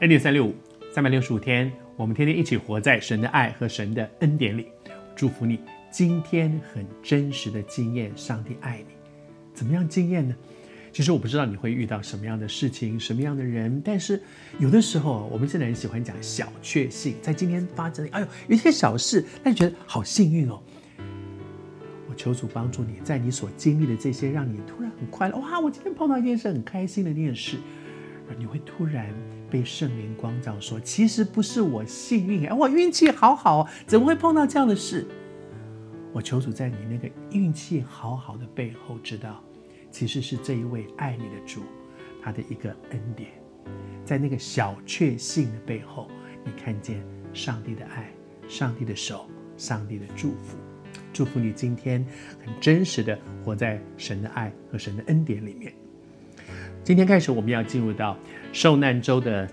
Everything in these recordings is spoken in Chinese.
恩典三六五，三百六十五天，我们天天一起活在神的爱和神的恩典里。祝福你今天很真实的经验上帝爱你。怎么样经验呢？其实我不知道你会遇到什么样的事情，什么样的人，但是有的时候我们现在很喜欢讲小确幸，在今天发生，哎呦，有一些小事，但你觉得好幸运哦。我求主帮助你，在你所经历的这些，让你突然很快乐。哇，我今天碰到一件事，很开心的一件事，你会突然被圣灵光照，说，其实不是我幸运，哎，我运气好好，怎么会碰到这样的事？我求主在你那个运气好好的背后，知道其实是这一位爱你的主，他的一个恩典，在那个小确幸的背后，你看见上帝的爱、上帝的手、上帝的祝福。祝福你今天很真实的活在神的爱和神的恩典里面。今天开始，我们要进入到受难周的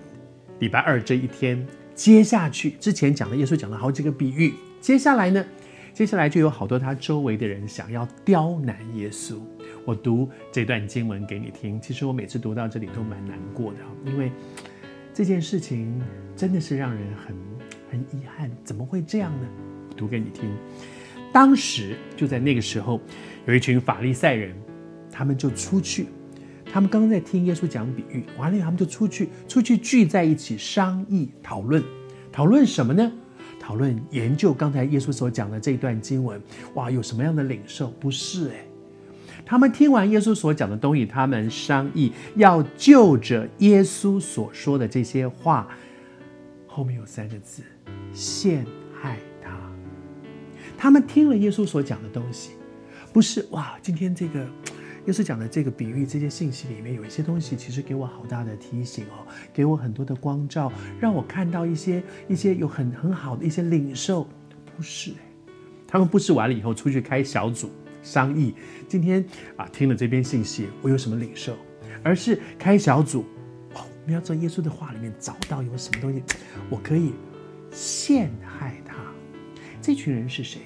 礼拜二这一天。接下去之前讲的耶稣讲了好几个比喻，接下来呢？接下来就有好多他周围的人想要刁难耶稣。我读这段经文给你听。其实我每次读到这里都蛮难过的，因为这件事情真的是让人很很遗憾。怎么会这样呢？读给你听。当时就在那个时候，有一群法利赛人，他们就出去，他们刚刚在听耶稣讲比喻，完了以后他们就出去，出去聚在一起商议讨论，讨论什么呢？讨论研究刚才耶稣所讲的这段经文，哇，有什么样的领受？不是诶，他们听完耶稣所讲的东西，他们商议要就着耶稣所说的这些话，后面有三个字：陷害他。他们听了耶稣所讲的东西，不是哇，今天这个。耶稣讲的这个比喻，这些信息里面有一些东西，其实给我好大的提醒哦，给我很多的光照，让我看到一些一些有很很好的一些领受。不是，他们不是完了以后出去开小组商议，今天啊听了这篇信息，我有什么领受，而是开小组哦，我们要从耶稣的话里面找到有什么东西，我可以陷害他。这群人是谁？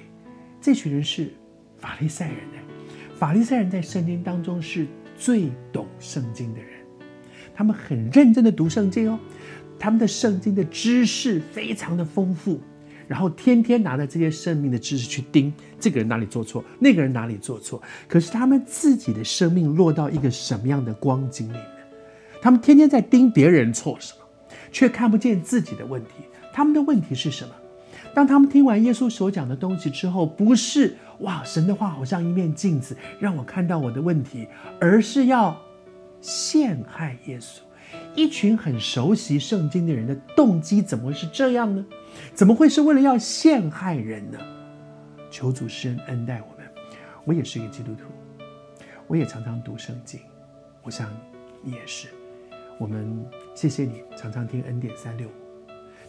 这群人是法利赛人呢。法利赛人在圣经当中是最懂圣经的人，他们很认真的读圣经哦，他们的圣经的知识非常的丰富，然后天天拿着这些生命的知识去盯这个人哪里做错，那个人哪里做错，可是他们自己的生命落到一个什么样的光景里呢？他们天天在盯别人错什么，却看不见自己的问题。他们的问题是什么？当他们听完耶稣所讲的东西之后，不是哇，神的话好像一面镜子，让我看到我的问题，而是要陷害耶稣。一群很熟悉圣经的人的动机怎么会是这样呢？怎么会是为了要陷害人呢？求主施恩恩待我们。我也是一个基督徒，我也常常读圣经，我想你也是。我们谢谢你常常听恩典三六五，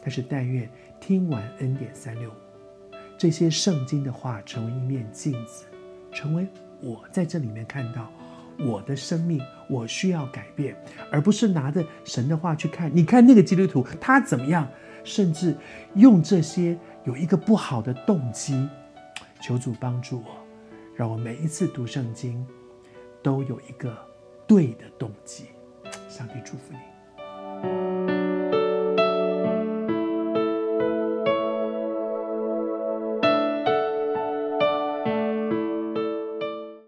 但是但愿。听完恩典三六五，这些圣经的话成为一面镜子，成为我在这里面看到我的生命，我需要改变，而不是拿着神的话去看。你看那个基督徒他怎么样，甚至用这些有一个不好的动机。求主帮助我，让我每一次读圣经都有一个对的动机。上帝祝福你。